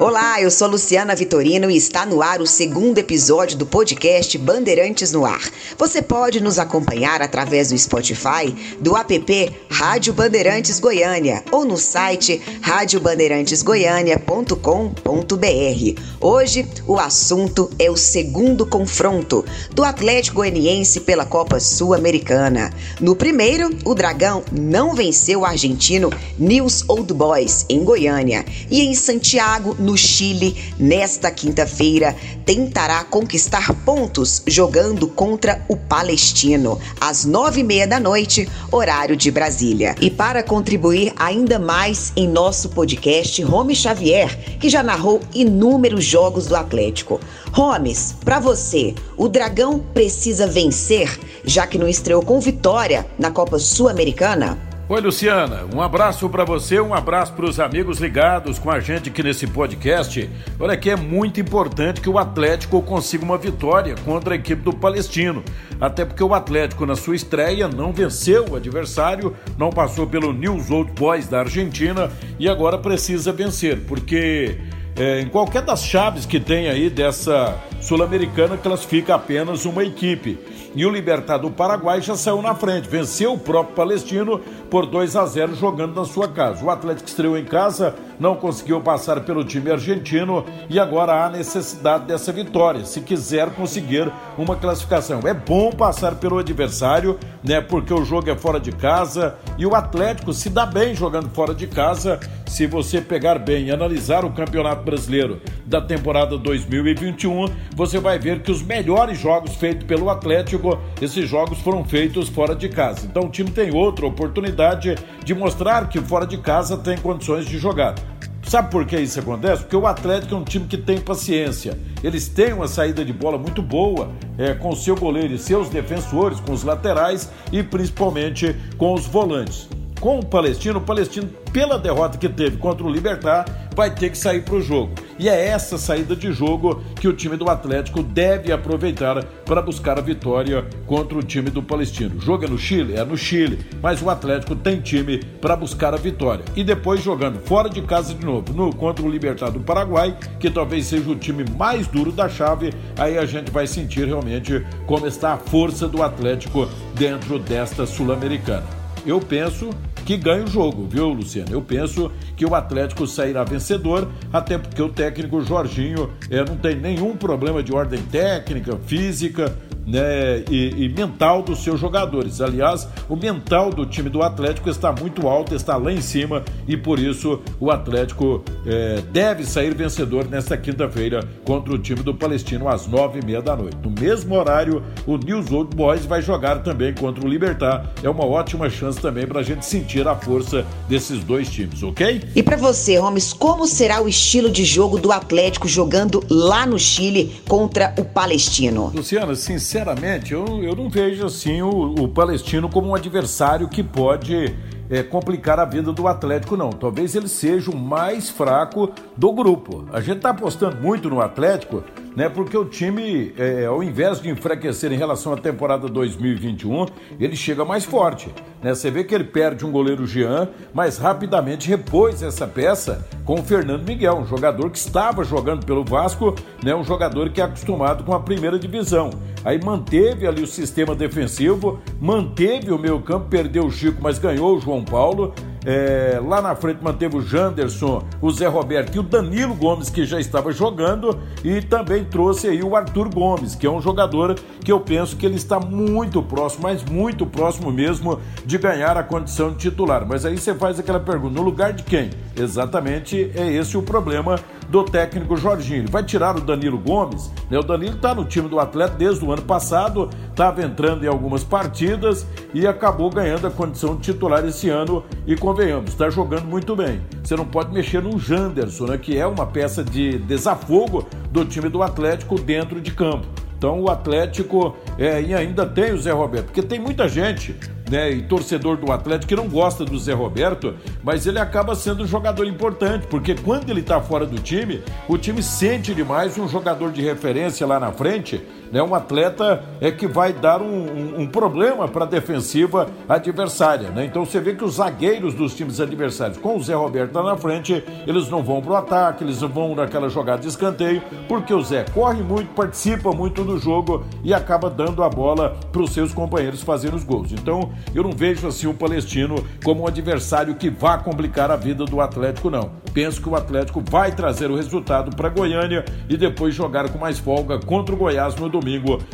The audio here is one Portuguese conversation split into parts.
Olá, eu sou Luciana Vitorino e está no ar o segundo episódio do podcast Bandeirantes no Ar. Você pode nos acompanhar através do Spotify, do app Rádio Bandeirantes Goiânia ou no site radiobandeirantesgoiania.com.br. Hoje o assunto é o segundo confronto do Atlético Goianiense pela Copa Sul-Americana. No primeiro, o Dragão não venceu o argentino News Old Boys em Goiânia e em Santiago, no no Chile nesta quinta-feira tentará conquistar pontos jogando contra o Palestino às nove e meia da noite, horário de Brasília. E para contribuir ainda mais em nosso podcast, Rome Xavier, que já narrou inúmeros jogos do Atlético. Romes, para você, o Dragão precisa vencer, já que não estreou com vitória na Copa Sul-Americana? Oi, Luciana. Um abraço para você, um abraço para os amigos ligados com a gente aqui nesse podcast. Olha que é muito importante que o Atlético consiga uma vitória contra a equipe do Palestino. Até porque o Atlético, na sua estreia, não venceu o adversário, não passou pelo News Old Boys da Argentina e agora precisa vencer, porque é, em qualquer das chaves que tem aí dessa Sul-Americana classifica apenas uma equipe. E o Libertad do Paraguai já saiu na frente, venceu o próprio Palestino por 2 a 0 jogando na sua casa. O Atlético estreou em casa, não conseguiu passar pelo time argentino e agora há necessidade dessa vitória, se quiser conseguir uma classificação. É bom passar pelo adversário, né? Porque o jogo é fora de casa e o Atlético se dá bem jogando fora de casa. Se você pegar bem e analisar o Campeonato Brasileiro da temporada 2021, você vai ver que os melhores jogos feitos pelo Atlético, esses jogos foram feitos fora de casa. Então o time tem outra oportunidade de mostrar que fora de casa tem condições de jogar. Sabe por que isso acontece? Porque o Atlético é um time que tem paciência. Eles têm uma saída de bola muito boa é, com seu goleiro e seus defensores, com os laterais e principalmente com os volantes. Com o Palestino, o Palestino, pela derrota que teve contra o Libertar, vai ter que sair para o jogo. E é essa saída de jogo que o time do Atlético deve aproveitar para buscar a vitória contra o time do Palestino. Joga no Chile? É no Chile, mas o Atlético tem time para buscar a vitória. E depois jogando fora de casa de novo, no contra o Libertad do Paraguai, que talvez seja o time mais duro da chave, aí a gente vai sentir realmente como está a força do Atlético dentro desta Sul-Americana. Eu penso que ganha o jogo, viu, Luciano? Eu penso que o Atlético sairá vencedor, até porque o técnico Jorginho é, não tem nenhum problema de ordem técnica, física, né, e, e, mental dos seus jogadores. Aliás, o mental do time do Atlético está muito alto, está lá em cima e por isso o Atlético é, deve sair vencedor nesta quinta-feira contra o time do Palestino às nove e meia da noite. No mesmo horário, o News Old Boys vai jogar também contra o Libertar. É uma ótima chance também para a gente sentir a força desses dois times, ok? E para você, Holmes, como será o estilo de jogo do Atlético jogando lá no Chile contra o Palestino? Luciano, sinceramente sinceramente, eu, eu não vejo assim o, o Palestino como um adversário que pode é, complicar a vida do Atlético, não. Talvez ele seja o mais fraco do grupo. A gente está apostando muito no Atlético né? Porque o time, é, ao invés de enfraquecer em relação à temporada 2021, ele chega mais forte, né? Você vê que ele perde um goleiro Jean, mas rapidamente repôs essa peça com o Fernando Miguel, um jogador que estava jogando pelo Vasco, né? Um jogador que é acostumado com a primeira divisão. Aí manteve ali o sistema defensivo, manteve o meio campo, perdeu o Chico, mas ganhou o João Paulo. É, lá na frente manteve o Janderson, o Zé Roberto e o Danilo Gomes, que já estava jogando, e também trouxe aí o Arthur Gomes, que é um jogador que eu penso que ele está muito próximo, mas muito próximo mesmo de ganhar a condição de titular. Mas aí você faz aquela pergunta: no lugar de quem? Exatamente é esse o problema do técnico Jorginho. Ele vai tirar o Danilo Gomes, né? O Danilo está no time do atleta desde o ano passado, estava entrando em algumas partidas e acabou ganhando a condição de titular esse ano e convenhamos, está jogando muito bem. Você não pode mexer no Janderson, né, que é uma peça de desafogo do time do Atlético dentro de campo. Então o Atlético é, e ainda tem o Zé Roberto, porque tem muita gente né, e torcedor do Atlético que não gosta do Zé Roberto, mas ele acaba sendo um jogador importante, porque quando ele está fora do time, o time sente demais um jogador de referência lá na frente, né? Um atleta é que vai dar um, um, um problema para a defensiva adversária, né? Então você vê que os zagueiros dos times adversários, com o Zé Roberto lá na frente, eles não vão pro ataque, eles vão naquela jogada de escanteio, porque o Zé corre muito, participa muito do jogo e acaba dando a bola para os seus companheiros fazerem os gols. Então eu não vejo assim o Palestino como um adversário que vá complicar a vida do Atlético, não. Penso que o Atlético vai trazer o resultado para Goiânia e depois jogar com mais folga contra o Goiás no domingo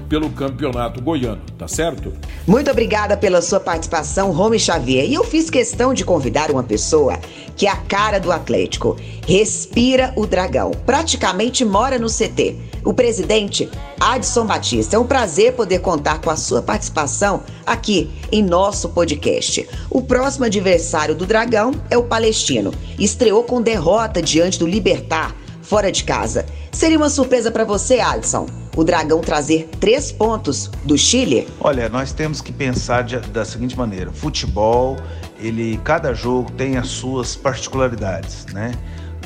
pelo Campeonato Goiano, tá certo? Muito obrigada pela sua participação, Rome Xavier. E eu fiz questão de convidar uma pessoa que é a cara do Atlético. Respira o dragão. Praticamente mora no CT. O presidente Adson Batista. É um prazer poder contar com a sua participação aqui em nosso podcast. O próximo adversário do Dragão é o Palestino. Estreou com derrota diante do Libertar, fora de casa. Seria uma surpresa para você, Alisson, o Dragão trazer três pontos do Chile? Olha, nós temos que pensar de, da seguinte maneira: futebol, ele, cada jogo tem as suas particularidades, né?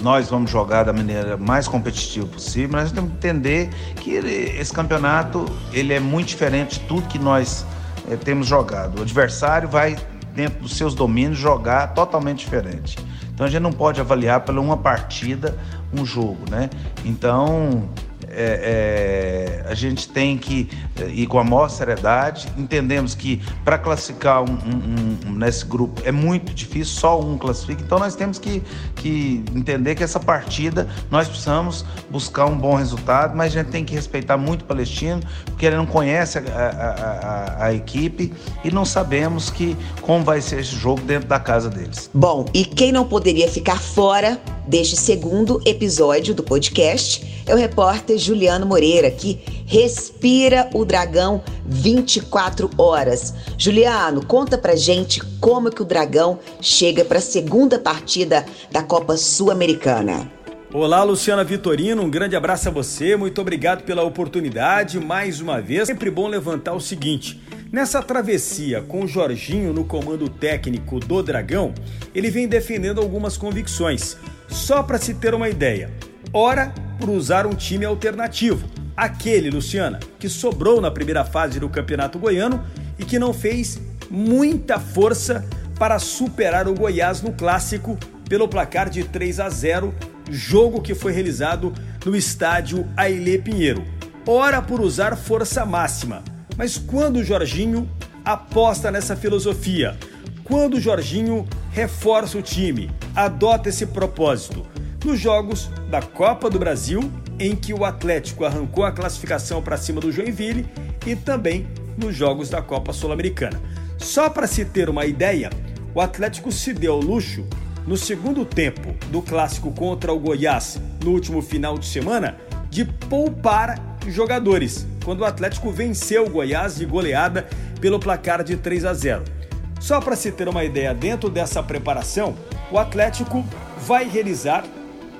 nós vamos jogar da maneira mais competitiva possível, mas nós temos que entender que ele, esse campeonato ele é muito diferente de tudo que nós é, temos jogado. O adversário vai, dentro dos seus domínios, jogar totalmente diferente. Então a gente não pode avaliar pela uma partida um jogo, né? Então é, é, a gente tem que ir com a maior seriedade. Entendemos que para classificar um, um, um, nesse grupo é muito difícil, só um classifica. Então nós temos que, que entender que essa partida nós precisamos buscar um bom resultado, mas a gente tem que respeitar muito o Palestino, porque ele não conhece a, a, a, a equipe e não sabemos que como vai ser esse jogo dentro da casa deles. Bom, e quem não poderia ficar fora deste segundo episódio do podcast é o repórter Juliano Moreira, que respira o dragão 24 horas. Juliano, conta pra gente como que o dragão chega para a segunda partida da Copa Sul-Americana. Olá, Luciana Vitorino, um grande abraço a você, muito obrigado pela oportunidade mais uma vez. Sempre bom levantar o seguinte: nessa travessia com o Jorginho no comando técnico do Dragão, ele vem defendendo algumas convicções. Só para se ter uma ideia, ora por usar um time alternativo, aquele, Luciana, que sobrou na primeira fase do Campeonato Goiano e que não fez muita força para superar o Goiás no clássico pelo placar de 3 a 0, jogo que foi realizado no estádio Ailê Pinheiro. Ora por usar força máxima, mas quando o Jorginho aposta nessa filosofia, quando o Jorginho reforça o time, adota esse propósito. Nos jogos da Copa do Brasil, em que o Atlético arrancou a classificação para cima do Joinville, e também nos jogos da Copa Sul-Americana. Só para se ter uma ideia, o Atlético se deu ao luxo, no segundo tempo do clássico contra o Goiás, no último final de semana, de poupar jogadores, quando o Atlético venceu o Goiás de goleada pelo placar de 3 a 0. Só para se ter uma ideia, dentro dessa preparação, o Atlético vai realizar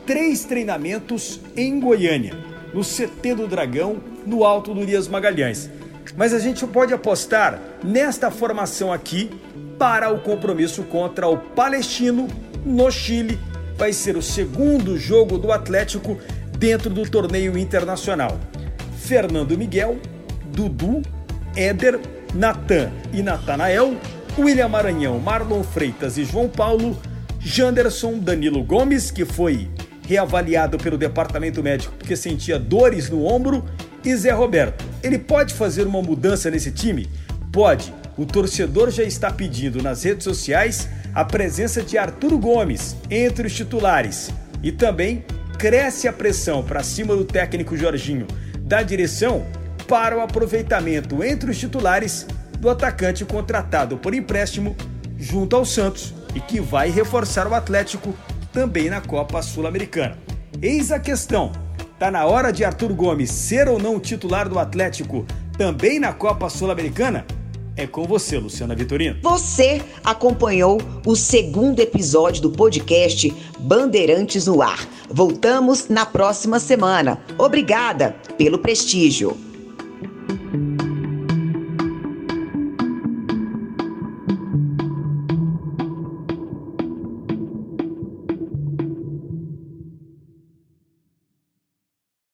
três treinamentos em Goiânia, no CT do Dragão, no Alto do Urias Magalhães. Mas a gente pode apostar nesta formação aqui para o compromisso contra o Palestino no Chile. Vai ser o segundo jogo do Atlético dentro do torneio internacional. Fernando Miguel, Dudu, Éder, Natan e Natanael William Maranhão, Marlon Freitas e João Paulo, Janderson Danilo Gomes, que foi reavaliado pelo departamento médico porque sentia dores no ombro, e Zé Roberto. Ele pode fazer uma mudança nesse time? Pode. O torcedor já está pedindo nas redes sociais a presença de Arturo Gomes entre os titulares. E também cresce a pressão para cima do técnico Jorginho da direção para o aproveitamento entre os titulares do atacante contratado por empréstimo junto ao Santos e que vai reforçar o Atlético também na Copa Sul-Americana. Eis a questão: tá na hora de Arthur Gomes ser ou não titular do Atlético também na Copa Sul-Americana? É com você, Luciana Vitorino. Você acompanhou o segundo episódio do podcast Bandeirantes no Ar. Voltamos na próxima semana. Obrigada pelo prestígio.